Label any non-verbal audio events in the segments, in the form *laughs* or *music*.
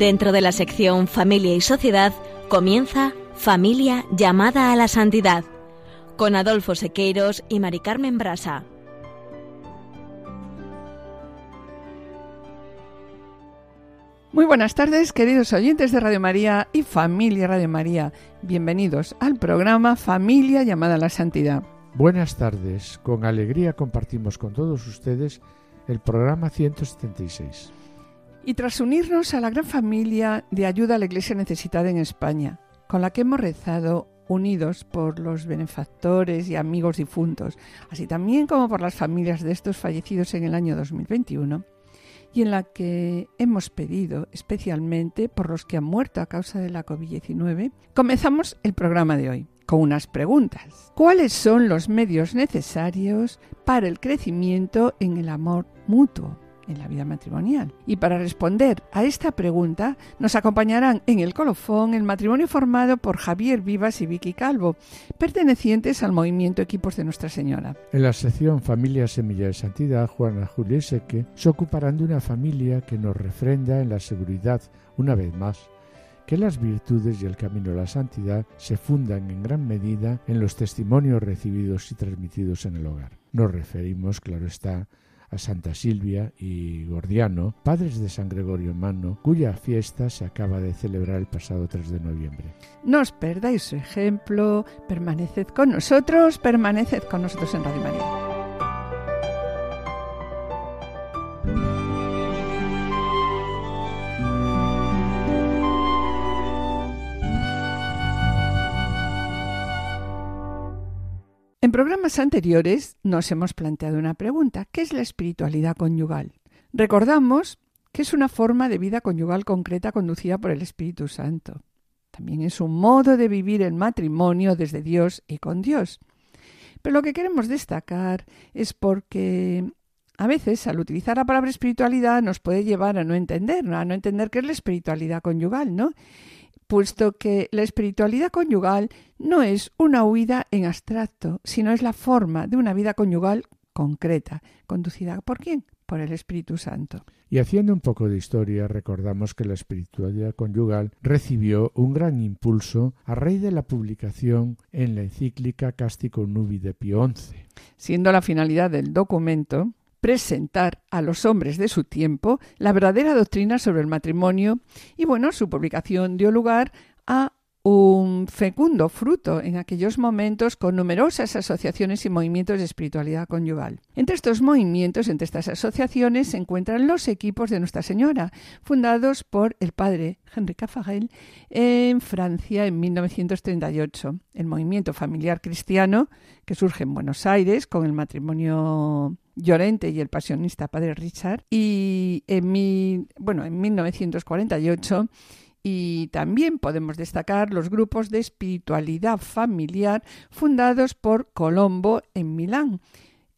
Dentro de la sección Familia y Sociedad comienza Familia llamada a la santidad con Adolfo Sequeiros y Mari Carmen Brasa. Muy buenas tardes, queridos oyentes de Radio María y familia Radio María. Bienvenidos al programa Familia llamada a la Santidad. Buenas tardes, con alegría compartimos con todos ustedes el programa 176. Y tras unirnos a la gran familia de ayuda a la Iglesia necesitada en España, con la que hemos rezado unidos por los benefactores y amigos difuntos, así también como por las familias de estos fallecidos en el año 2021, y en la que hemos pedido especialmente por los que han muerto a causa de la COVID-19, comenzamos el programa de hoy con unas preguntas. ¿Cuáles son los medios necesarios para el crecimiento en el amor mutuo? En la vida matrimonial. Y para responder a esta pregunta nos acompañarán en el colofón el matrimonio formado por Javier Vivas y Vicky Calvo, pertenecientes al movimiento Equipos de Nuestra Señora. En la sección Familia Semilla de Santidad, Juana Julia Seque se ocuparán de una familia que nos refrenda en la seguridad, una vez más, que las virtudes y el camino a la santidad se fundan en gran medida en los testimonios recibidos y transmitidos en el hogar. Nos referimos, claro está, a Santa Silvia y Gordiano, padres de San Gregorio Mano, cuya fiesta se acaba de celebrar el pasado 3 de noviembre. No os perdáis su ejemplo, permaneced con nosotros, permaneced con nosotros en Radio María. En programas anteriores nos hemos planteado una pregunta. ¿Qué es la espiritualidad conyugal? Recordamos que es una forma de vida conyugal concreta conducida por el Espíritu Santo. También es un modo de vivir el matrimonio desde Dios y con Dios. Pero lo que queremos destacar es porque a veces al utilizar la palabra espiritualidad nos puede llevar a no entender, a no entender qué es la espiritualidad conyugal, ¿no? Puesto que la espiritualidad conyugal no es una huida en abstracto, sino es la forma de una vida conyugal concreta, conducida por quién? Por el Espíritu Santo. Y haciendo un poco de historia, recordamos que la espiritualidad conyugal recibió un gran impulso a raíz de la publicación en la encíclica Cástico Nubi de Pío XI. Siendo la finalidad del documento presentar a los hombres de su tiempo la verdadera doctrina sobre el matrimonio y bueno, su publicación dio lugar a un fecundo fruto en aquellos momentos con numerosas asociaciones y movimientos de espiritualidad conyugal. Entre estos movimientos, entre estas asociaciones, se encuentran los equipos de Nuestra Señora, fundados por el padre Henri Caffarel en Francia en 1938. El movimiento familiar cristiano, que surge en Buenos Aires con el matrimonio Llorente y el pasionista padre Richard, y en, bueno, en 1948 y también podemos destacar los grupos de espiritualidad familiar fundados por Colombo en Milán.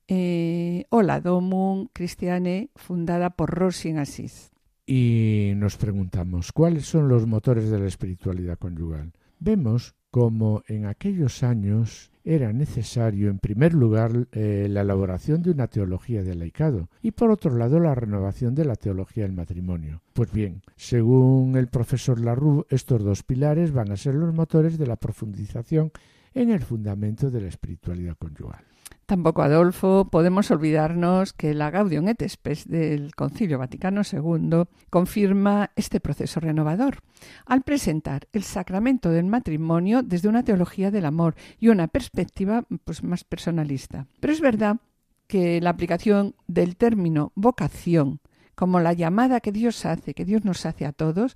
Eh, o la Domum Christiane, fundada por Rossi en Asís. Y nos preguntamos, ¿cuáles son los motores de la espiritualidad conyugal? Vemos como en aquellos años era necesario, en primer lugar, eh, la elaboración de una teología del laicado y, por otro lado, la renovación de la teología del matrimonio. Pues bien, según el profesor Larue, estos dos pilares van a ser los motores de la profundización en el fundamento de la espiritualidad conyugal. Tampoco, Adolfo, podemos olvidarnos que la Gaudium et Spes del Concilio Vaticano II confirma este proceso renovador al presentar el sacramento del matrimonio desde una teología del amor y una perspectiva pues, más personalista. Pero es verdad que la aplicación del término vocación como la llamada que Dios hace, que Dios nos hace a todos,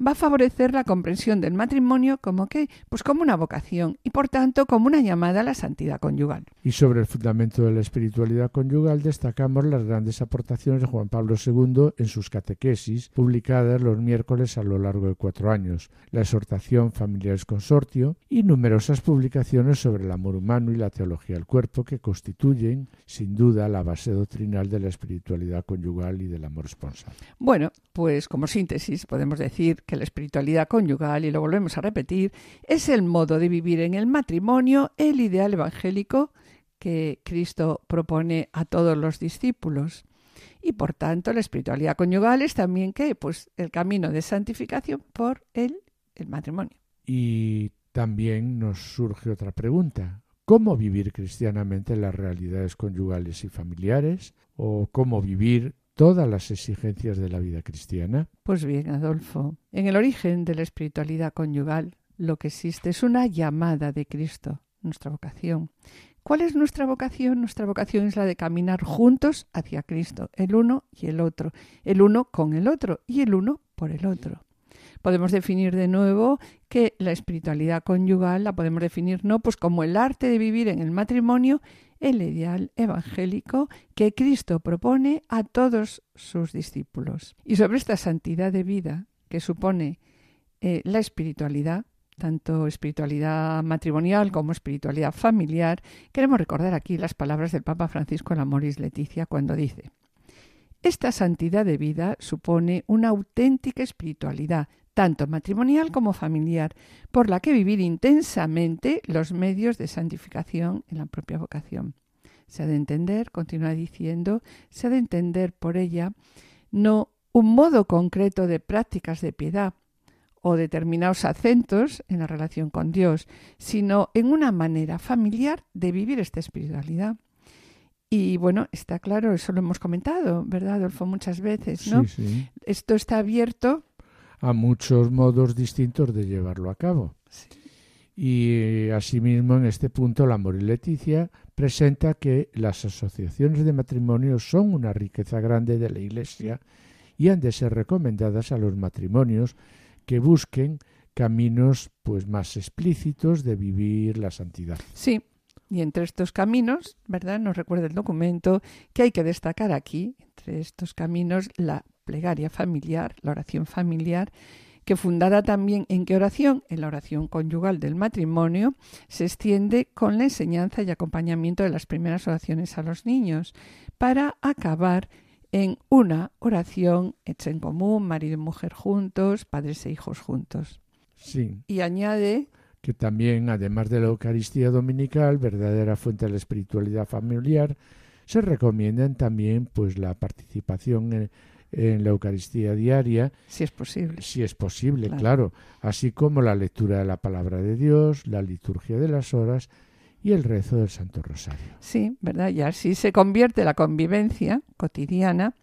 va a favorecer la comprensión del matrimonio como que, pues como una vocación y por tanto como una llamada a la santidad conyugal. Y sobre el fundamento de la espiritualidad conyugal destacamos las grandes aportaciones de Juan Pablo II en sus catequesis, publicadas los miércoles a lo largo de cuatro años, la exhortación Familiares Consortio y numerosas publicaciones sobre el amor humano y la teología del cuerpo que constituyen, sin duda, la base doctrinal de la espiritualidad conyugal y del amor bueno, pues como síntesis podemos decir que la espiritualidad conyugal, y lo volvemos a repetir, es el modo de vivir en el matrimonio el ideal evangélico que Cristo propone a todos los discípulos. Y por tanto, la espiritualidad conyugal es también que pues el camino de santificación por el, el matrimonio. Y también nos surge otra pregunta. ¿Cómo vivir cristianamente las realidades conyugales y familiares? ¿O cómo vivir todas las exigencias de la vida cristiana? Pues bien, Adolfo, en el origen de la espiritualidad conyugal lo que existe es una llamada de Cristo, nuestra vocación. ¿Cuál es nuestra vocación? Nuestra vocación es la de caminar juntos hacia Cristo, el uno y el otro, el uno con el otro y el uno por el otro. Podemos definir de nuevo que la espiritualidad conyugal la podemos definir no pues como el arte de vivir en el matrimonio, el ideal evangélico que Cristo propone a todos sus discípulos. Y sobre esta santidad de vida que supone eh, la espiritualidad, tanto espiritualidad matrimonial como espiritualidad familiar, queremos recordar aquí las palabras del Papa Francisco en Amoris Leticia cuando dice esta santidad de vida supone una auténtica espiritualidad, tanto matrimonial como familiar, por la que vivir intensamente los medios de santificación en la propia vocación. Se ha de entender, continúa diciendo, se ha de entender por ella no un modo concreto de prácticas de piedad o determinados acentos en la relación con Dios, sino en una manera familiar de vivir esta espiritualidad. Y bueno, está claro, eso lo hemos comentado, ¿verdad, Adolfo? Muchas veces, ¿no? Sí, sí. Esto está abierto A muchos modos distintos de llevarlo a cabo. Sí. Y eh, asimismo, en este punto, la Amor y Leticia presenta que las asociaciones de matrimonio son una riqueza grande de la Iglesia y han de ser recomendadas a los matrimonios que busquen caminos pues más explícitos de vivir la santidad. Sí, y entre estos caminos, ¿verdad? Nos recuerda el documento que hay que destacar aquí, entre estos caminos, la plegaria familiar, la oración familiar, que fundada también en qué oración, en la oración conyugal del matrimonio, se extiende con la enseñanza y acompañamiento de las primeras oraciones a los niños, para acabar en una oración hecha en común, marido y mujer juntos, padres e hijos juntos. Sí, Y añade que también, además de la Eucaristía Dominical, verdadera fuente de la espiritualidad familiar, se recomiendan también pues la participación en, en la Eucaristía diaria, si es posible. si es posible, Claro. claro, así como la lectura de la palabra de Dios, la liturgia de las horas y el rezo del Santo Rosario. Sí, ¿verdad? Y así se convierte la convivencia cotidiana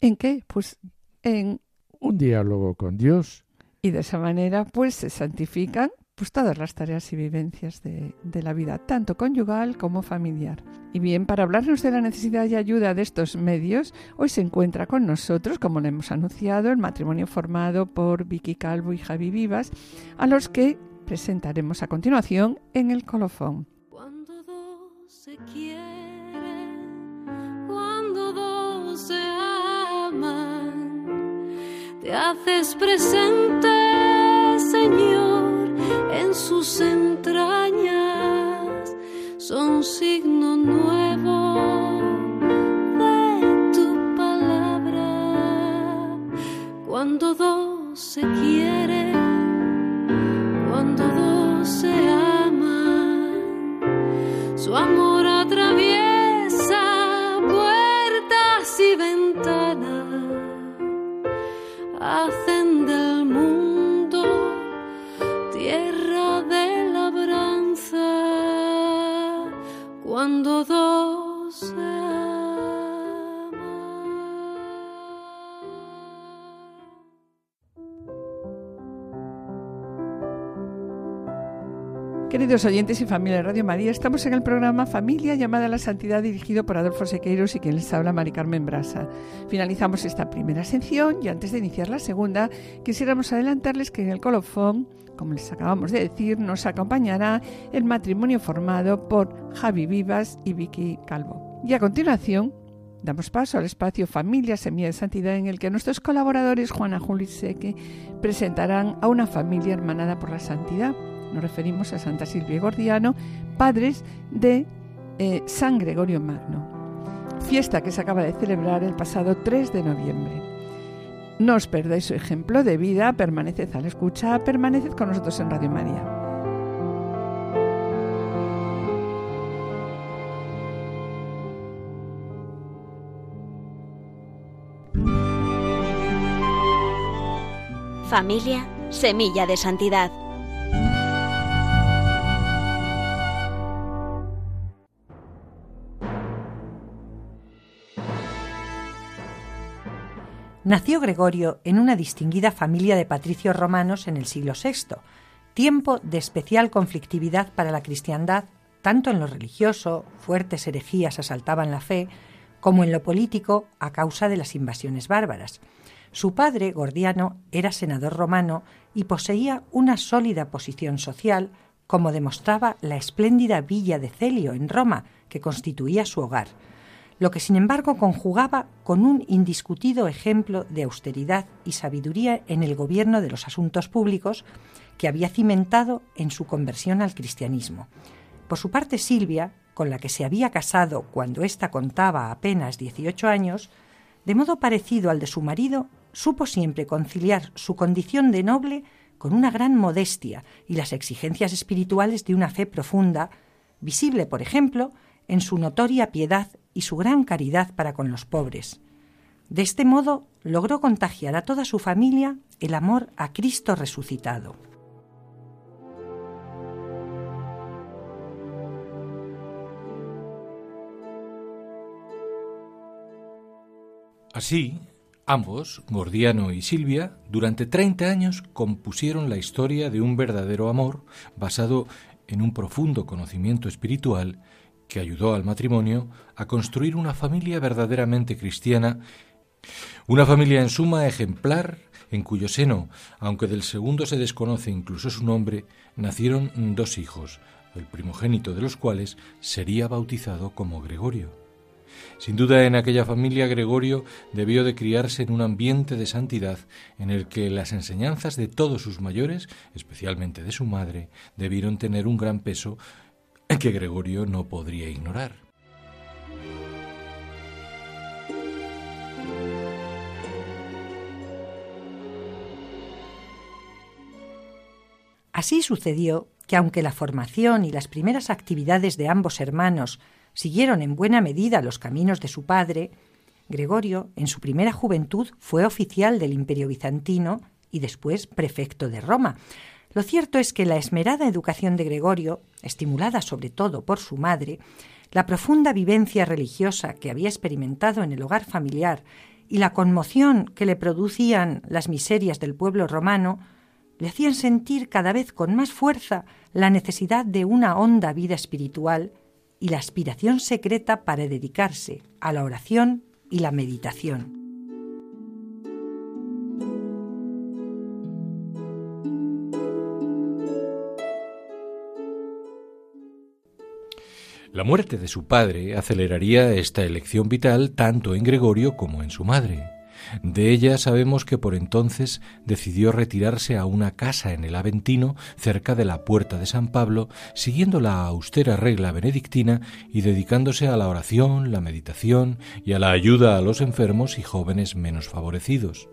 en qué? Pues en Un diálogo con Dios y de esa manera pues se santifican pues todas las tareas y vivencias de, de la vida, tanto conyugal como familiar. Y bien, para hablarnos de la necesidad y ayuda de estos medios, hoy se encuentra con nosotros, como le hemos anunciado, el matrimonio formado por Vicky Calvo y Javi Vivas, a los que presentaremos a continuación en el colofón. Cuando dos se quieren, cuando dos se aman, te haces presente, en Queridos oyentes y familia de Radio María, estamos en el programa Familia llamada a la Santidad dirigido por Adolfo Sequeiros y quien les habla Mari Carmen Brasa. Finalizamos esta primera sección y antes de iniciar la segunda quisiéramos adelantarles que en el colofón, como les acabamos de decir, nos acompañará el matrimonio formado por Javi Vivas y Vicky Calvo. Y a continuación damos paso al espacio Familia Semilla de Santidad en el que nuestros colaboradores Juana Juli Seque presentarán a una familia hermanada por la santidad nos referimos a Santa Silvia y Gordiano, padres de eh, San Gregorio Magno, fiesta que se acaba de celebrar el pasado 3 de noviembre. No os perdáis su ejemplo de vida, permaneced a la escucha, permaneced con nosotros en Radio María. Familia Semilla de Santidad Nació Gregorio en una distinguida familia de patricios romanos en el siglo VI, tiempo de especial conflictividad para la cristiandad, tanto en lo religioso, fuertes herejías asaltaban la fe, como en lo político a causa de las invasiones bárbaras. Su padre, Gordiano, era senador romano y poseía una sólida posición social, como demostraba la espléndida villa de Celio en Roma, que constituía su hogar lo que sin embargo conjugaba con un indiscutido ejemplo de austeridad y sabiduría en el gobierno de los asuntos públicos que había cimentado en su conversión al cristianismo. Por su parte, Silvia, con la que se había casado cuando ésta contaba apenas 18 años, de modo parecido al de su marido, supo siempre conciliar su condición de noble con una gran modestia y las exigencias espirituales de una fe profunda, visible, por ejemplo, en su notoria piedad y su gran caridad para con los pobres. De este modo logró contagiar a toda su familia el amor a Cristo resucitado. Así, ambos, Gordiano y Silvia, durante 30 años compusieron la historia de un verdadero amor basado en un profundo conocimiento espiritual que ayudó al matrimonio a construir una familia verdaderamente cristiana, una familia en suma ejemplar, en cuyo seno, aunque del segundo se desconoce incluso su nombre, nacieron dos hijos, el primogénito de los cuales sería bautizado como Gregorio. Sin duda en aquella familia Gregorio debió de criarse en un ambiente de santidad en el que las enseñanzas de todos sus mayores, especialmente de su madre, debieron tener un gran peso que Gregorio no podría ignorar. Así sucedió que aunque la formación y las primeras actividades de ambos hermanos siguieron en buena medida los caminos de su padre, Gregorio, en su primera juventud, fue oficial del Imperio bizantino y después prefecto de Roma, lo cierto es que la esmerada educación de Gregorio, estimulada sobre todo por su madre, la profunda vivencia religiosa que había experimentado en el hogar familiar y la conmoción que le producían las miserias del pueblo romano, le hacían sentir cada vez con más fuerza la necesidad de una honda vida espiritual y la aspiración secreta para dedicarse a la oración y la meditación. La muerte de su padre aceleraría esta elección vital tanto en Gregorio como en su madre. De ella sabemos que por entonces decidió retirarse a una casa en el Aventino, cerca de la puerta de San Pablo, siguiendo la austera regla benedictina y dedicándose a la oración, la meditación y a la ayuda a los enfermos y jóvenes menos favorecidos.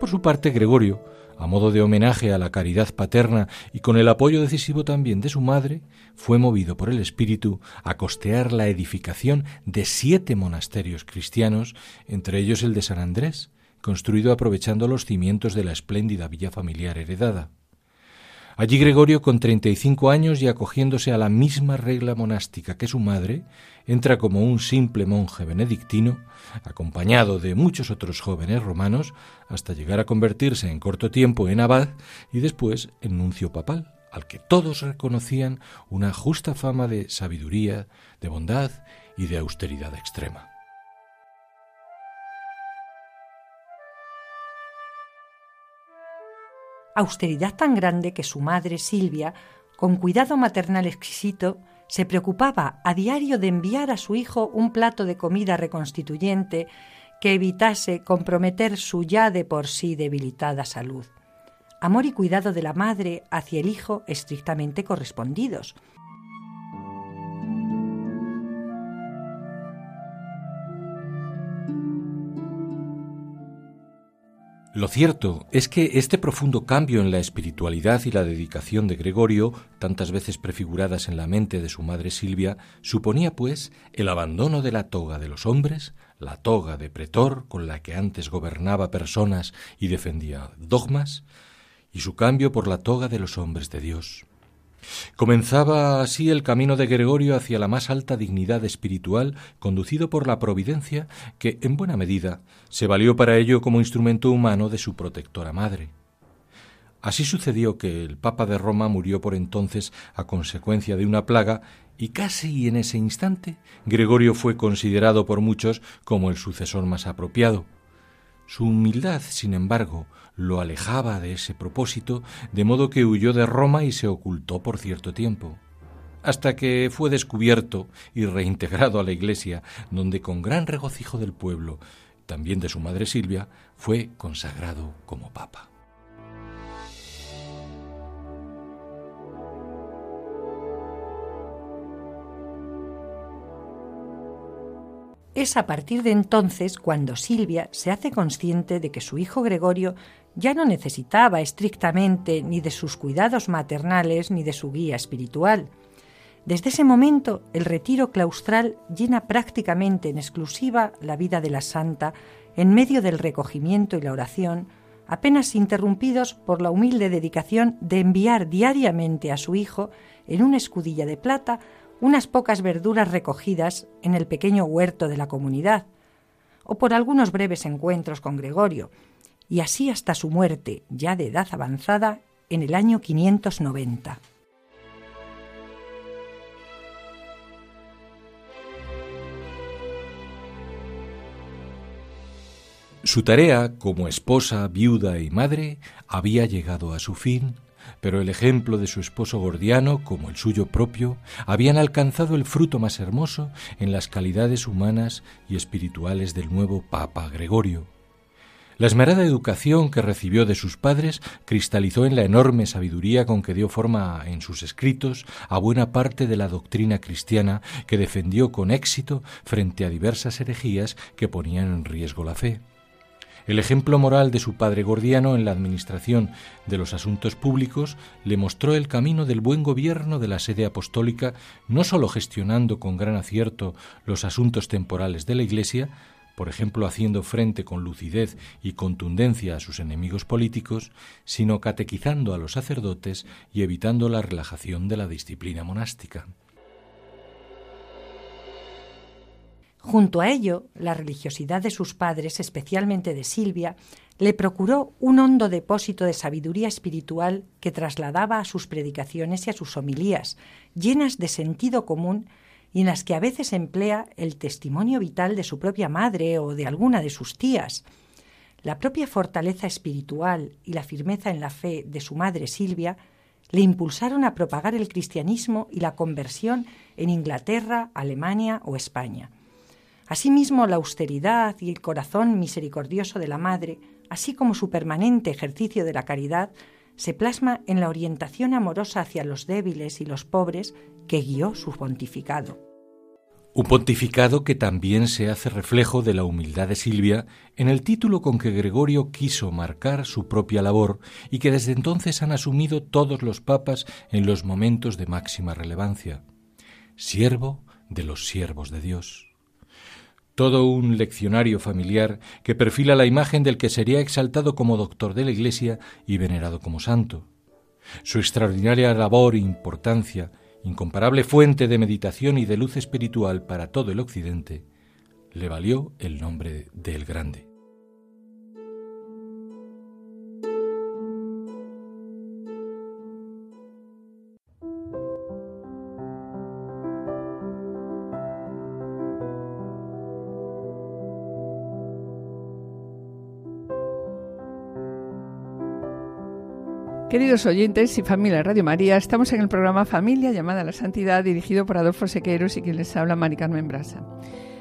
Por su parte, Gregorio a modo de homenaje a la caridad paterna y con el apoyo decisivo también de su madre, fue movido por el Espíritu a costear la edificación de siete monasterios cristianos, entre ellos el de San Andrés, construido aprovechando los cimientos de la espléndida villa familiar heredada. Allí Gregorio, con treinta y cinco años y acogiéndose a la misma regla monástica que su madre, entra como un simple monje benedictino, acompañado de muchos otros jóvenes romanos, hasta llegar a convertirse en corto tiempo en abad y después en nuncio papal, al que todos reconocían una justa fama de sabiduría, de bondad y de austeridad extrema. austeridad tan grande que su madre, Silvia, con cuidado maternal exquisito, se preocupaba a diario de enviar a su hijo un plato de comida reconstituyente que evitase comprometer su ya de por sí debilitada salud. Amor y cuidado de la madre hacia el hijo estrictamente correspondidos, Lo cierto es que este profundo cambio en la espiritualidad y la dedicación de Gregorio, tantas veces prefiguradas en la mente de su madre Silvia, suponía, pues, el abandono de la toga de los hombres, la toga de pretor con la que antes gobernaba personas y defendía dogmas, y su cambio por la toga de los hombres de Dios. Comenzaba así el camino de Gregorio hacia la más alta dignidad espiritual, conducido por la providencia, que, en buena medida, se valió para ello como instrumento humano de su protectora madre. Así sucedió que el Papa de Roma murió por entonces a consecuencia de una plaga y casi en ese instante Gregorio fue considerado por muchos como el sucesor más apropiado. Su humildad, sin embargo, lo alejaba de ese propósito, de modo que huyó de Roma y se ocultó por cierto tiempo, hasta que fue descubierto y reintegrado a la Iglesia, donde con gran regocijo del pueblo, también de su madre Silvia, fue consagrado como papa. Es a partir de entonces cuando Silvia se hace consciente de que su hijo Gregorio ya no necesitaba estrictamente ni de sus cuidados maternales ni de su guía espiritual. Desde ese momento, el retiro claustral llena prácticamente en exclusiva la vida de la santa en medio del recogimiento y la oración, apenas interrumpidos por la humilde dedicación de enviar diariamente a su hijo, en una escudilla de plata, unas pocas verduras recogidas en el pequeño huerto de la comunidad, o por algunos breves encuentros con Gregorio, y así hasta su muerte, ya de edad avanzada, en el año 590. Su tarea como esposa, viuda y madre había llegado a su fin pero el ejemplo de su esposo Gordiano, como el suyo propio, habían alcanzado el fruto más hermoso en las calidades humanas y espirituales del nuevo Papa Gregorio. La esmerada educación que recibió de sus padres cristalizó en la enorme sabiduría con que dio forma en sus escritos a buena parte de la doctrina cristiana que defendió con éxito frente a diversas herejías que ponían en riesgo la fe. El ejemplo moral de su padre Gordiano en la administración de los asuntos públicos le mostró el camino del buen gobierno de la sede apostólica, no sólo gestionando con gran acierto los asuntos temporales de la Iglesia, por ejemplo haciendo frente con lucidez y contundencia a sus enemigos políticos, sino catequizando a los sacerdotes y evitando la relajación de la disciplina monástica. Junto a ello, la religiosidad de sus padres, especialmente de Silvia, le procuró un hondo depósito de sabiduría espiritual que trasladaba a sus predicaciones y a sus homilías, llenas de sentido común y en las que a veces emplea el testimonio vital de su propia madre o de alguna de sus tías. La propia fortaleza espiritual y la firmeza en la fe de su madre Silvia le impulsaron a propagar el cristianismo y la conversión en Inglaterra, Alemania o España. Asimismo, la austeridad y el corazón misericordioso de la Madre, así como su permanente ejercicio de la caridad, se plasma en la orientación amorosa hacia los débiles y los pobres que guió su pontificado. Un pontificado que también se hace reflejo de la humildad de Silvia en el título con que Gregorio quiso marcar su propia labor y que desde entonces han asumido todos los papas en los momentos de máxima relevancia. Siervo de los siervos de Dios todo un leccionario familiar que perfila la imagen del que sería exaltado como doctor de la Iglesia y venerado como santo. Su extraordinaria labor e importancia, incomparable fuente de meditación y de luz espiritual para todo el Occidente, le valió el nombre de El Grande. Queridos oyentes y familia Radio María, estamos en el programa Familia llamada a la Santidad, dirigido por Adolfo Sequeiros y quien les habla, Mari Carmen Brasa.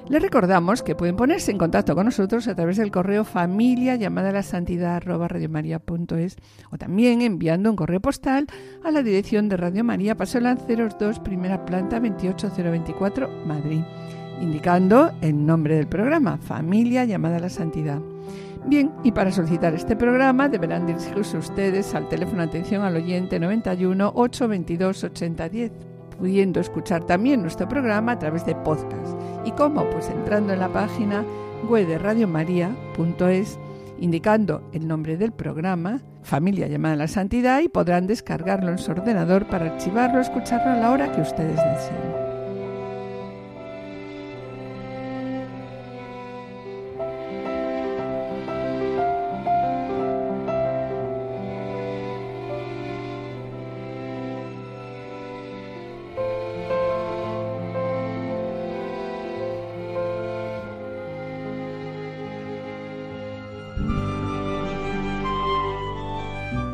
Les recordamos que pueden ponerse en contacto con nosotros a través del correo familia llamada a la santidad o también enviando un correo postal a la dirección de Radio María, Paso Lanceros 2, primera planta 28024, Madrid, indicando el nombre del programa, Familia llamada a la Santidad. Bien, y para solicitar este programa deberán dirigirse ustedes al teléfono de atención al oyente 91 822 8010, pudiendo escuchar también nuestro programa a través de podcast. ¿Y cómo? Pues entrando en la página web de radiomaria.es, indicando el nombre del programa, Familia llamada a la Santidad, y podrán descargarlo en su ordenador para archivarlo escucharlo a la hora que ustedes deseen.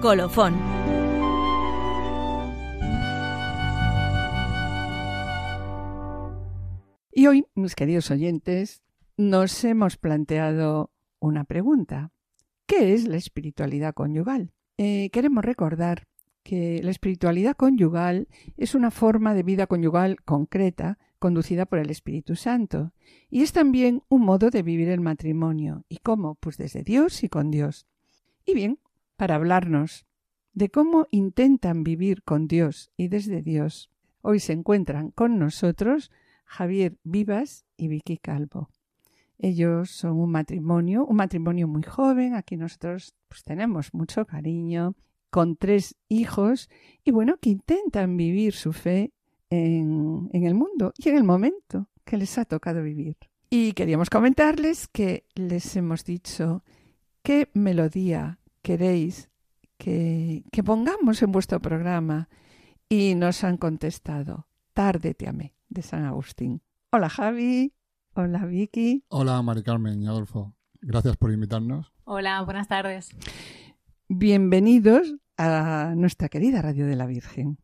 Colofón. Y hoy, mis queridos oyentes, nos hemos planteado una pregunta. ¿Qué es la espiritualidad conyugal? Eh, queremos recordar que la espiritualidad conyugal es una forma de vida conyugal concreta conducida por el Espíritu Santo y es también un modo de vivir el matrimonio. ¿Y cómo? Pues desde Dios y con Dios. Y bien, para hablarnos de cómo intentan vivir con Dios y desde Dios. Hoy se encuentran con nosotros Javier Vivas y Vicky Calvo. Ellos son un matrimonio, un matrimonio muy joven, aquí nosotros pues, tenemos mucho cariño, con tres hijos y bueno, que intentan vivir su fe en, en el mundo y en el momento que les ha tocado vivir. Y queríamos comentarles que les hemos dicho qué melodía queréis que, que pongamos en vuestro programa y nos han contestado Tarde te amé de San Agustín. Hola Javi, hola Vicky. Hola Mari Carmen y Adolfo. Gracias por invitarnos. Hola, buenas tardes. Bienvenidos a nuestra querida Radio de la Virgen.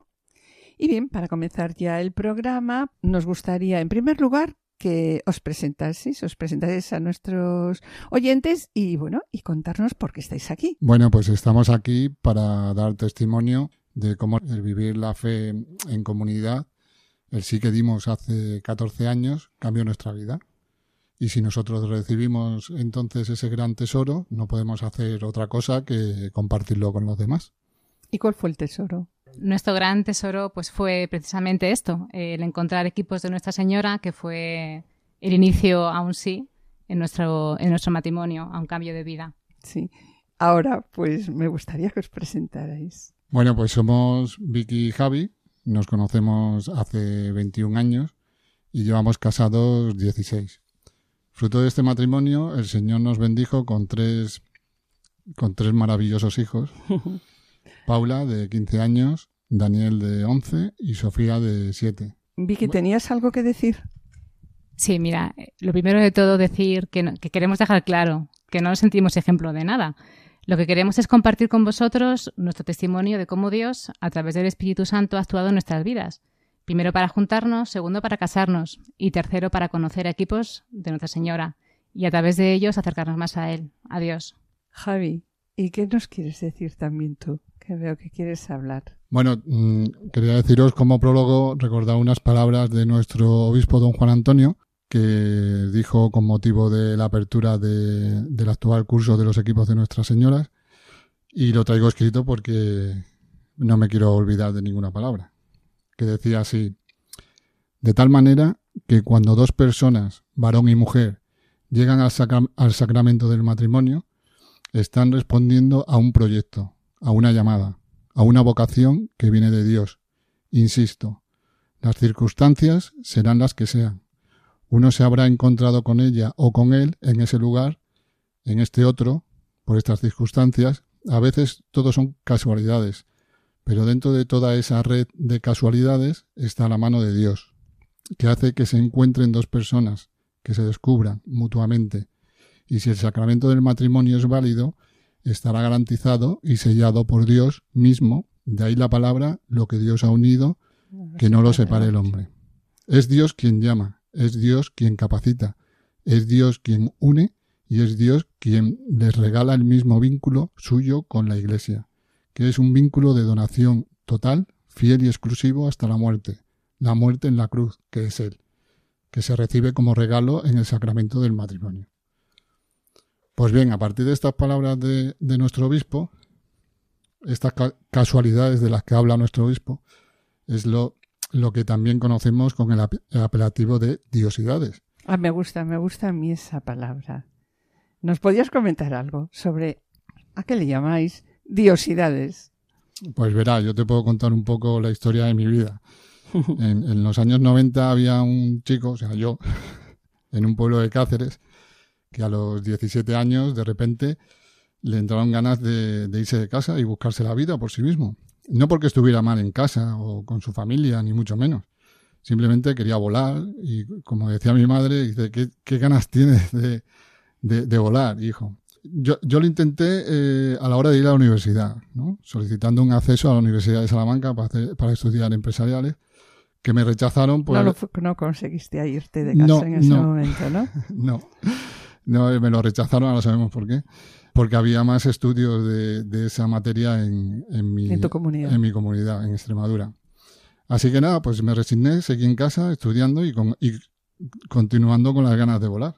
Y bien, para comenzar ya el programa, nos gustaría en primer lugar que os presentaseis, os presentaseis a nuestros oyentes y bueno, y contarnos por qué estáis aquí. Bueno, pues estamos aquí para dar testimonio de cómo el vivir la fe en comunidad, el sí que dimos hace 14 años, cambió nuestra vida. Y si nosotros recibimos entonces ese gran tesoro, no podemos hacer otra cosa que compartirlo con los demás. ¿Y cuál fue el tesoro? Nuestro gran tesoro pues fue precisamente esto, el encontrar equipos de Nuestra Señora, que fue el inicio a un sí en nuestro, en nuestro matrimonio, a un cambio de vida. Sí. Ahora, pues me gustaría que os presentarais. Bueno, pues somos Vicky y Javi, nos conocemos hace 21 años y llevamos casados 16. Fruto de este matrimonio, el Señor nos bendijo con tres, con tres maravillosos hijos. *laughs* Paula, de 15 años, Daniel, de 11 y Sofía, de 7. Vicky, ¿tenías algo que decir? Sí, mira, lo primero de todo decir que, no- que queremos dejar claro que no nos sentimos ejemplo de nada. Lo que queremos es compartir con vosotros nuestro testimonio de cómo Dios, a través del Espíritu Santo, ha actuado en nuestras vidas. Primero para juntarnos, segundo para casarnos y tercero para conocer equipos de Nuestra Señora y a través de ellos acercarnos más a Él, a Dios. Javi, ¿y qué nos quieres decir también tú? Veo que quieres hablar. Bueno, mm, quería deciros como prólogo, recordar unas palabras de nuestro obispo don Juan Antonio, que dijo con motivo de la apertura de- del actual curso de los equipos de Nuestras Señoras, y lo traigo escrito porque no me quiero olvidar de ninguna palabra, que decía así, de tal manera que cuando dos personas, varón y mujer, llegan al, al sacramento del matrimonio, están respondiendo a un proyecto, a una llamada, a una vocación que viene de Dios. Insisto, las circunstancias serán las que sean. Uno se habrá encontrado con ella o con él en ese lugar, en este otro, por estas circunstancias. A veces todo son casualidades, pero dentro de toda esa red de casualidades está la mano de Dios, que hace que se encuentren dos personas, que se descubran mutuamente. Y si el sacramento del matrimonio es válido, estará garantizado y sellado por Dios mismo. De ahí la palabra, lo que Dios ha unido, que no lo separe el hombre. Es Dios quien llama, es Dios quien capacita, es Dios quien une y es Dios quien les regala el mismo vínculo suyo con la Iglesia, que es un vínculo de donación total, fiel y exclusivo hasta la muerte, la muerte en la cruz, que es Él, que se recibe como regalo en el sacramento del matrimonio. Pues bien, a partir de estas palabras de, de nuestro obispo, estas ca- casualidades de las que habla nuestro obispo, es lo, lo que también conocemos con el, ap- el apelativo de diosidades. Ah, me gusta, me gusta a mí esa palabra. ¿Nos podías comentar algo sobre a qué le llamáis diosidades? Pues verá, yo te puedo contar un poco la historia de mi vida. *laughs* En, en los años 90 había un chico, o sea, yo, en un pueblo de Cáceres, que a los 17 años, de repente, le entraron ganas de, de irse de casa y buscarse la vida por sí mismo. No porque estuviera mal en casa o con su familia, ni mucho menos. Simplemente quería volar y, como decía mi madre, dice, ¿qué, qué ganas tienes de, de, de volar, hijo? Yo, yo lo intenté eh, a la hora de ir a la universidad, ¿no? solicitando un acceso a la Universidad de Salamanca para, hacer- para estudiar empresariales, que me rechazaron no, lo no conseguiste irte de casa No, en ese no. momento, ¿no? *laughs* No, no, me lo rechazaron, ahora sabemos por qué. Porque había más estudios de, de esa materia en, en, mi, En tu comunidad. en mi comunidad, en Extremadura. Así que nada, pues me resigné, seguí en casa estudiando y, con- y continuando con las ganas de volar.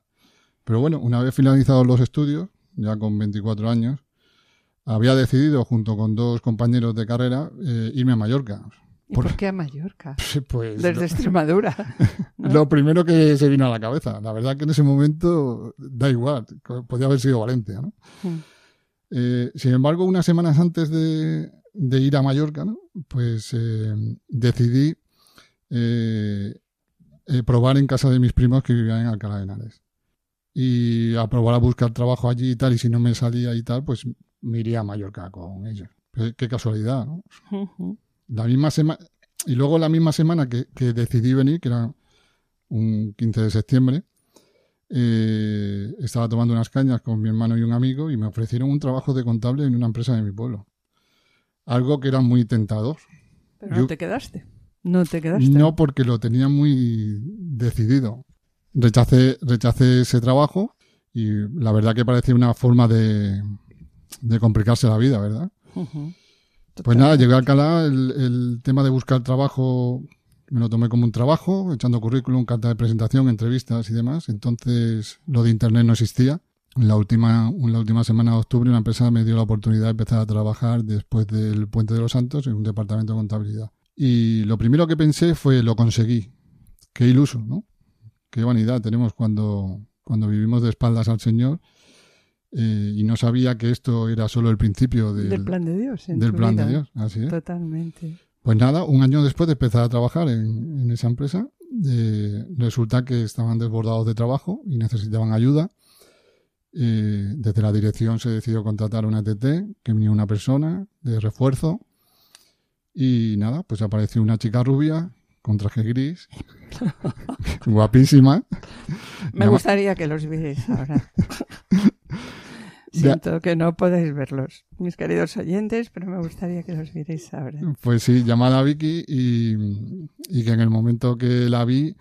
Pero bueno, una vez finalizados los estudios, ya con 24 años, había decidido, junto con dos compañeros de carrera, eh, irme a Mallorca. ¿Y Por- por qué a Mallorca? *laughs* Pues Desde Extremadura. *laughs* ¿no? lo primero que se vino a la cabeza. La verdad que en ese momento da igual, podía haber sido Valencia, ¿no? Eh, sin embargo, unas semanas antes de, de ir a Mallorca, ¿no? Pues eh, decidí eh, probar en casa de mis primos que vivían en Alcalá de Henares. Y a probar a buscar trabajo allí y tal, y si no me salía y tal, pues me iría a Mallorca con ellos. Qué, qué casualidad, la misma semana y luego la misma semana que, que decidí venir, que era un 15 de septiembre, eh, estaba tomando unas cañas con mi hermano y un amigo y me ofrecieron un trabajo de contable en una empresa de mi pueblo. Algo que era muy tentador. Pero Yo- no te quedaste. No te quedaste. No porque lo tenía muy decidido. Rechacé, rechacé ese trabajo y la verdad que parecía una forma de, de complicarse la vida, ¿verdad? Pues nada, llegué a Alcalá, el, el tema de buscar trabajo me lo tomé como un trabajo, echando currículum, carta de presentación, entrevistas y demás. Entonces lo de internet no existía. En la última, en la última semana de octubre una empresa me dio la oportunidad de empezar a trabajar después del Puente de los Santos en un departamento de contabilidad. Y lo primero que pensé fue, lo conseguí. Qué iluso, ¿no? Qué vanidad tenemos cuando, cuando vivimos de espaldas al Señor eh, y no sabía que esto era solo el principio del, Del plan de Dios. del plan vida. de Dios. Así es. Totalmente. Pues nada, un año después de empezar a trabajar en, en esa empresa, eh, resulta que estaban desbordados de trabajo y necesitaban ayuda. Eh, desde la dirección se decidió contratar una TT, que venía una persona de refuerzo. Y nada, pues apareció una chica rubia con traje gris, *laughs* guapísima. Me gustaría que los vierais ahora. *laughs* Ya. Siento que no podéis verlos, mis queridos oyentes, pero me gustaría que los vierais ahora. Pues sí, llamada Vicky y, y que en el momento que la vi,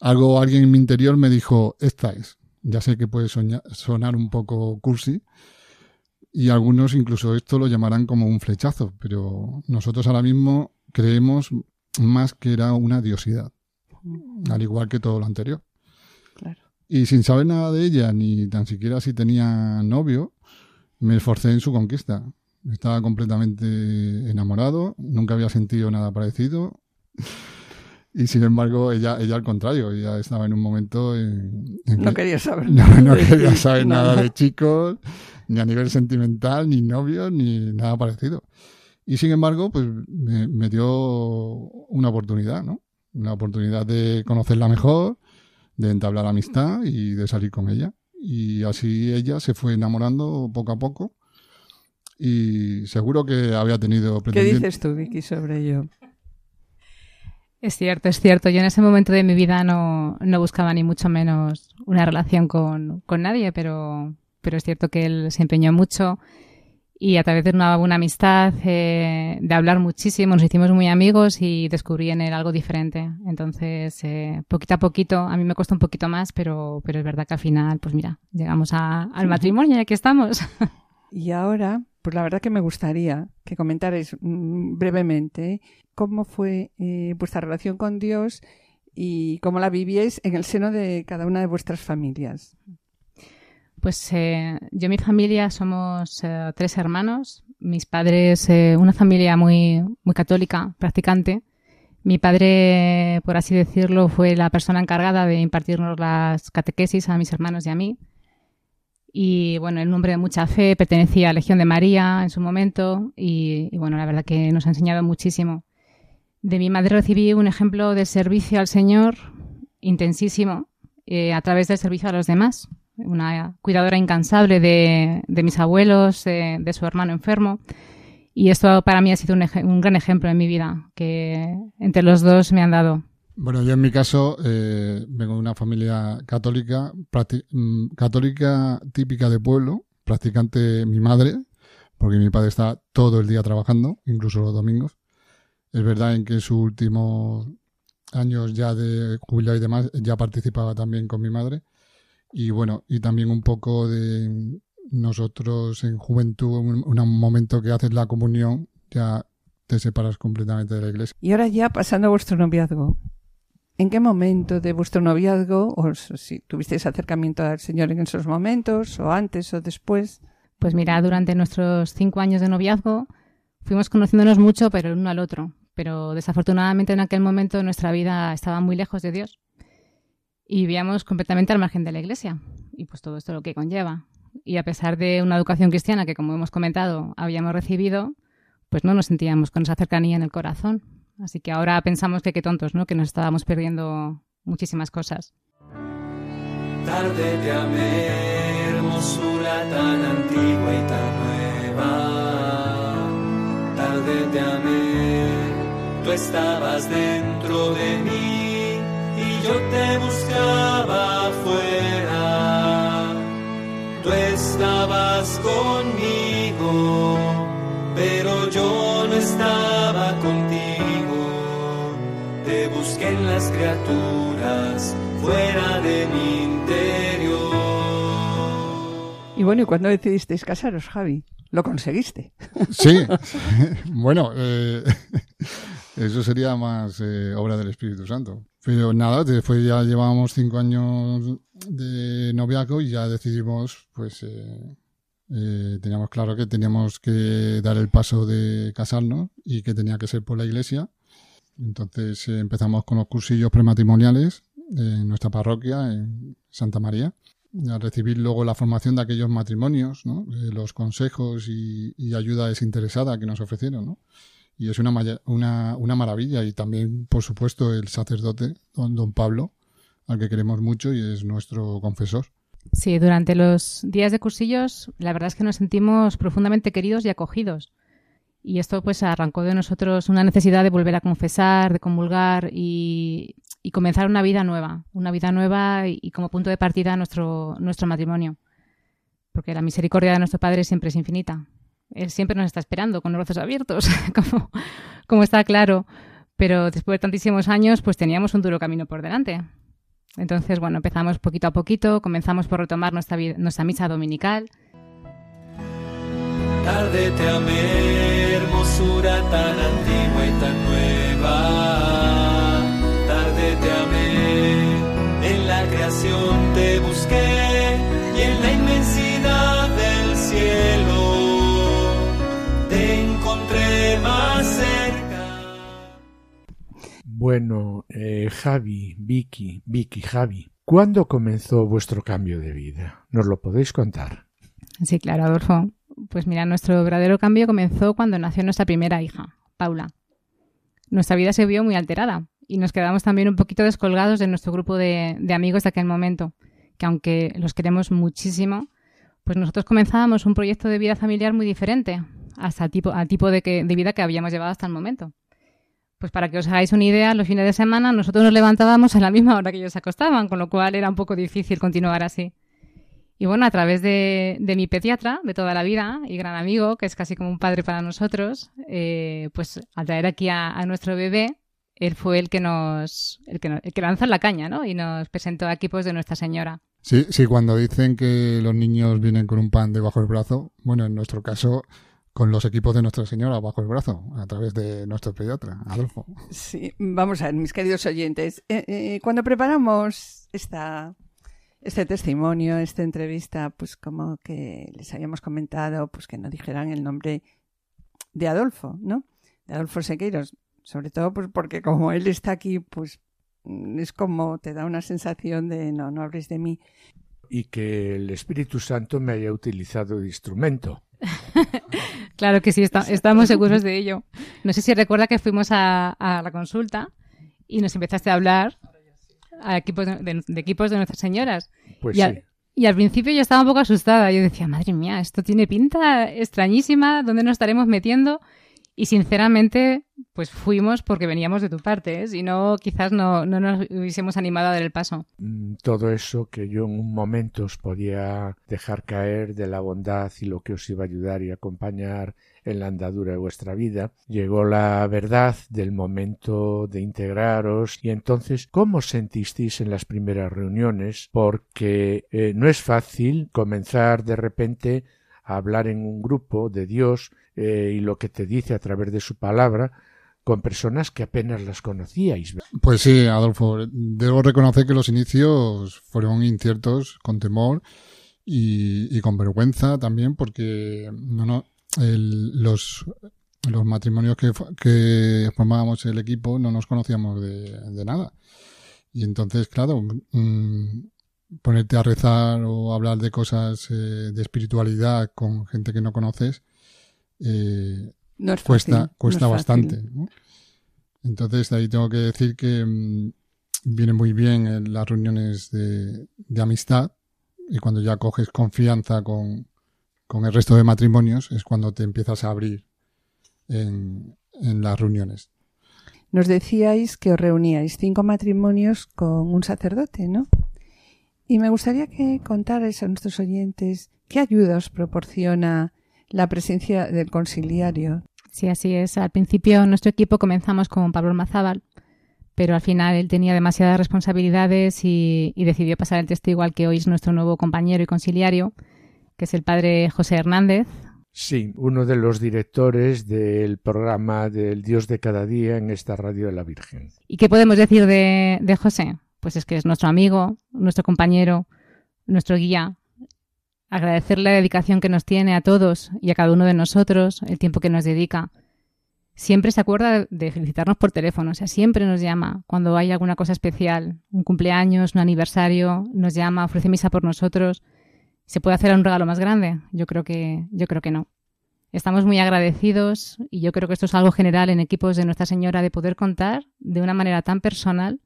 algo, alguien en mi interior me dijo, esta es. Ya sé que puede soña- sonar un poco cursi y algunos incluso esto lo llamarán como un flechazo, pero nosotros ahora mismo creemos más que era una diosidad, al igual que todo lo anterior. Claro. Y sin saber nada de ella, ni tan siquiera si tenía novio, me esforcé en su conquista. Estaba completamente enamorado, nunca había sentido nada parecido. *laughs* Y sin embargo, ella, ella al contrario, ella estaba en un momento en, en No que quería saber *laughs* no, nada no de quería saber nada nada. de chicos, ni a nivel sentimental, ni novios, ni nada parecido. Y sin embargo, pues me, me dio una oportunidad, ¿no? Una oportunidad de conocerla mejor, de entablar amistad y de salir con ella. Y así ella se fue enamorando poco a poco. Y seguro que había tenido ¿Qué dices tú, Vicky, sobre ello? Es cierto, es cierto. Yo en ese momento de mi vida no, no buscaba ni mucho menos una relación con, con nadie, pero, pero es cierto que él se empeñó mucho y a través de una buena amistad, eh, de hablar muchísimo, nos hicimos muy amigos y descubrí en él algo diferente. Entonces, eh, poquito a poquito, a mí me costó un poquito más, pero, pero es verdad que al final, pues mira, llegamos a- al matrimonio y aquí estamos. *laughs* Y ahora, pues la verdad que me gustaría que comentarais mm, brevemente cómo fue eh, vuestra relación con Dios y cómo la vivíais en el seno de cada una de vuestras familias. Pues eh, yo y mi familia somos eh, tres hermanos. Mis padres, eh, una familia muy, muy católica, practicante. Mi padre, por así decirlo, fue la persona encargada de impartirnos las catequesis a mis hermanos y a mí. Y bueno, el nombre de mucha fe, pertenecía a Legión de María en su momento y, bueno, la verdad que nos ha enseñado muchísimo. De mi madre recibí un ejemplo de servicio al Señor intensísimo a través del servicio a los demás. Una cuidadora incansable de, de mis abuelos, de, su hermano enfermo. Y esto para mí ha sido un, un gran ejemplo en mi vida, que entre los dos me han dado. Bueno, yo en mi caso eh, vengo de una familia católica, mm, católica típica de pueblo, practicante mi madre, porque mi padre está todo el día trabajando, incluso los domingos. Es verdad en que en sus últimos años ya de jubilado y demás ya participaba también con mi madre. Y bueno, y también un poco de nosotros en juventud, un, un momento que haces la comunión, ya te separas completamente de la iglesia. Y ahora ya pasando a vuestro noviazgo. ¿En qué momento de vuestro noviazgo, o si tuvisteis acercamiento al Señor en esos momentos, o antes o después? Pues mira, durante nuestros cinco años de noviazgo fuimos conociéndonos mucho, pero el uno al otro. Pero desafortunadamente en aquel momento nuestra vida estaba muy lejos de Dios y vivíamos completamente al margen de la iglesia y pues todo esto lo que conlleva. Y a pesar de una educación cristiana que, como hemos comentado, habíamos recibido, pues no nos sentíamos con esa cercanía en el corazón. Así que ahora pensamos que qué tontos, ¿no? Que nos estábamos perdiendo muchísimas cosas. Tarde te amé, hermosura tan antigua y tan nueva. Tarde te amé, tú estabas dentro de mí yo te buscaba afuera. Tú estabas conmigo, pero yo no estaba contigo. Te busqué en las criaturas, fuera de mi interior. Y bueno, ¿y cuándo decidisteis casaros, Javi? ¿Lo conseguiste? Sí, *laughs* bueno, eh, eso sería más eh, obra del Espíritu Santo. Pero nada, después ya llevábamos cinco años de noviazgo y ya decidimos, pues, eh, eh, teníamos claro que teníamos que dar el paso de casarnos y que tenía que ser por la iglesia. Entonces eh, empezamos con los cursillos prematrimoniales en nuestra parroquia, en Santa María a recibir luego la formación de aquellos matrimonios, ¿no? Eh, los consejos y, y, ayuda desinteresada que nos ofrecieron, ¿no? Y es una, una, una, maravilla. Y también, por supuesto, el sacerdote, don, don Pablo, al que queremos mucho y es nuestro confesor. Sí, durante los días de cursillos, la verdad es que nos sentimos profundamente queridos y acogidos. Y esto pues arrancó de nosotros una necesidad de volver a confesar, de comulgar y, y comenzar una vida nueva, una vida nueva y, y, como punto de partida nuestro, nuestro matrimonio. Porque la misericordia de nuestro Padre siempre es infinita. Él siempre nos está esperando con los brazos abiertos, *laughs* como, está claro. Pero después de tantísimos años, pues teníamos un duro camino por delante. Entonces, bueno, empezamos poquito a poquito, comenzamos por retomar nuestra, nuestra misa dominical. Tarde te amé, hermosura tan antigua y tan nueva. Tarde te amé, en la creación te busqué y en la inmensidad más cerca. Bueno, eh, Javi, Vicky, Vicky, Javi, ¿cuándo comenzó vuestro cambio de vida? ¿Nos lo podéis contar? Sí, claro, Adolfo. Pues mira, nuestro verdadero cambio comenzó cuando nació nuestra primera hija, Paula. Nuestra vida se vio muy alterada y nos quedamos también un poquito descolgados de nuestro grupo de, de amigos de aquel momento, que aunque los queremos muchísimo, pues nosotros comenzábamos un proyecto de vida familiar muy diferente hasta tipo, al tipo de, que, de vida que habíamos llevado hasta el momento. Pues para que os hagáis una idea, los fines de semana nosotros nos levantábamos a la misma hora que ellos se acostaban, con lo cual era un poco difícil continuar así. Y bueno, a través de, de, mi pediatra de toda la vida y gran amigo, que es casi como un padre para nosotros, eh, pues al traer aquí a, a, nuestro bebé, él fue el que nos, el que, el que lanzó la caña, ¿no? Y nos presentó a equipos de Nuestra Señora. Sí, sí, cuando dicen que los niños vienen con un pan debajo del brazo, bueno, en nuestro caso, con los equipos de Nuestra Señora bajo el brazo, a través de nuestro pediatra, Adolfo. Sí, vamos a ver, mis queridos oyentes, eh, eh, cuando preparamos esta este testimonio, esta entrevista, pues como que les habíamos comentado, pues que no dijeran el nombre de Adolfo, ¿no? De Adolfo Sequeiros, sobre todo pues porque como él está aquí, pues es como te da una sensación de no, no hables de mí. Y que el Espíritu Santo me haya utilizado de instrumento. *laughs* claro que sí, estamos seguros de ello. No sé si recuerda que fuimos a, la consulta y nos empezaste a hablar a equipos de, equipos de nuestras señoras. Pues y, sí. y al principio yo estaba un poco asustada. Yo decía, madre mía, esto tiene pinta extrañísima, ¿dónde nos estaremos metiendo? Y sinceramente, pues fuimos porque veníamos de tu parte, ¿eh? si no, quizás no, no nos hubiésemos animado a dar el paso. Mm, todo eso que yo en un momento os podía dejar caer de la bondad y lo que os iba a ayudar y acompañar en la andadura de vuestra vida, llegó la verdad del momento de integraros y entonces, ¿cómo sentisteis en las primeras reuniones? Porque eh, no es fácil comenzar de repente a hablar en un grupo de Dios eh, y lo que te dice a través de su palabra con personas que apenas las conocíais. Pues sí, Adolfo, debo reconocer que los inicios fueron inciertos, con temor y, con vergüenza también, porque no, no, los, los matrimonios que, que, formábamos el equipo no nos conocíamos de, nada. Y entonces, claro, mm, ponerte a rezar o hablar de cosas eh, de espiritualidad con gente que no conoces eh, cuesta, cuesta bastante. Entonces ahí tengo que decir que mm, viene muy bien en las reuniones de, amistad y cuando ya coges confianza con, con, el resto de matrimonios es cuando te empiezas a abrir en, en las reuniones. Nos decíais que os reuníais cinco matrimonios con un sacerdote, ¿no? Y me gustaría que contarais a nuestros oyentes qué ayuda os proporciona la presencia del conciliario. Sí, así es. Al principio nuestro equipo comenzamos con Pablo Mazábal, pero al final él tenía demasiadas responsabilidades y, decidió pasar el testigo al que hoy es nuestro nuevo compañero y conciliario, que es el padre José Hernández. Sí, uno de los directores del programa del Dios de cada día en esta radio de la Virgen. ¿Y qué podemos decir de, de José? pues es que es nuestro amigo, nuestro compañero, nuestro guía. Agradecer la dedicación que nos tiene a todos y a cada uno de nosotros, el tiempo que nos dedica. Siempre se acuerda de felicitarnos por teléfono, o sea, siempre nos llama cuando hay alguna cosa especial, un cumpleaños, un aniversario, nos llama, ofrece misa por nosotros. ¿Se puede hacer un regalo más grande? Yo creo que, yo creo que no. Estamos muy agradecidos y yo creo que esto es algo general en equipos de Nuestra Señora de poder contar de una manera tan personal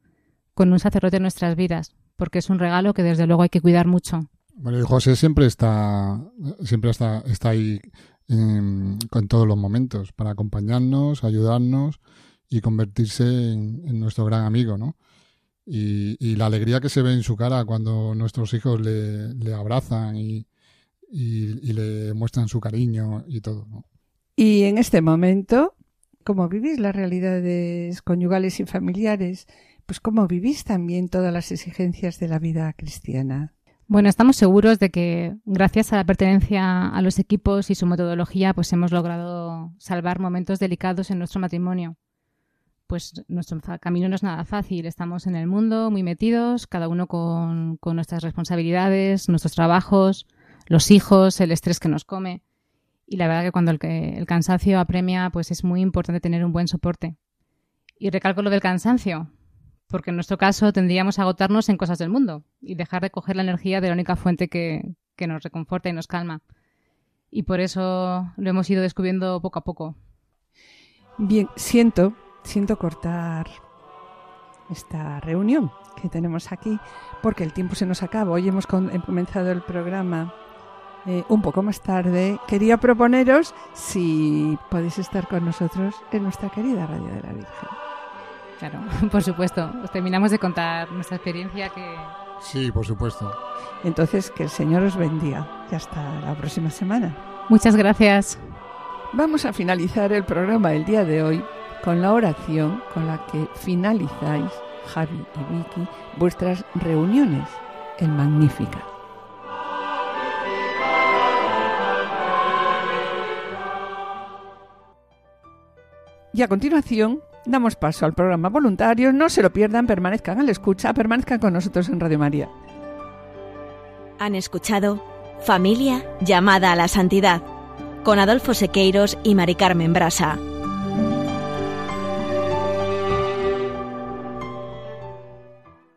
con un sacerdote en nuestras vidas, porque es un regalo que desde luego hay que cuidar mucho. Y José siempre está, siempre está, está ahí en, con todos los momentos para acompañarnos, ayudarnos y convertirse en, nuestro gran amigo, ¿no? Y, la alegría que se ve en su cara cuando nuestros hijos le, abrazan y, le muestran su cariño y todo. Y en este momento, ¿cómo vivís las realidades conyugales y familiares? pues cómo vivís también todas las exigencias de la vida cristiana. Bueno, estamos seguros de que gracias a la pertenencia a los equipos y su metodología, pues hemos logrado salvar momentos delicados en nuestro matrimonio. Pues nuestro camino no es nada fácil. Estamos en el mundo muy metidos, cada uno con, nuestras responsabilidades, nuestros trabajos, los hijos, el estrés que nos come. Y la verdad que cuando el, el cansancio apremia, pues es muy importante tener un buen soporte. Y recalco lo del cansancio, porque en nuestro caso tendríamos a agotarnos en cosas del mundo y dejar de coger la energía de la única fuente que, nos reconforta y nos calma. Y por eso lo hemos ido descubriendo poco a poco. Bien, siento, siento cortar esta reunión que tenemos aquí porque el tiempo se nos acaba. Hoy hemos comenzado el programa eh, un poco más tarde. Quería proponeros si podéis estar con nosotros en nuestra querida Radio de la Virgen. Claro, *laughs* por supuesto. Os terminamos de contar nuestra experiencia que... Sí, por supuesto. Entonces, que el Señor os bendiga. Y hasta la próxima semana. Muchas gracias. Vamos a finalizar el programa del día de hoy con la oración con la que finalizáis, Javi y Vicky, vuestras reuniones en Magnífica. Y a continuación Damos paso al programa voluntario. No se lo pierdan, permanezcan a la escucha, permanezcan con nosotros en Radio María. Han escuchado Familia llamada a la santidad con Adolfo Sequeiros y Mari Carmen Brasa.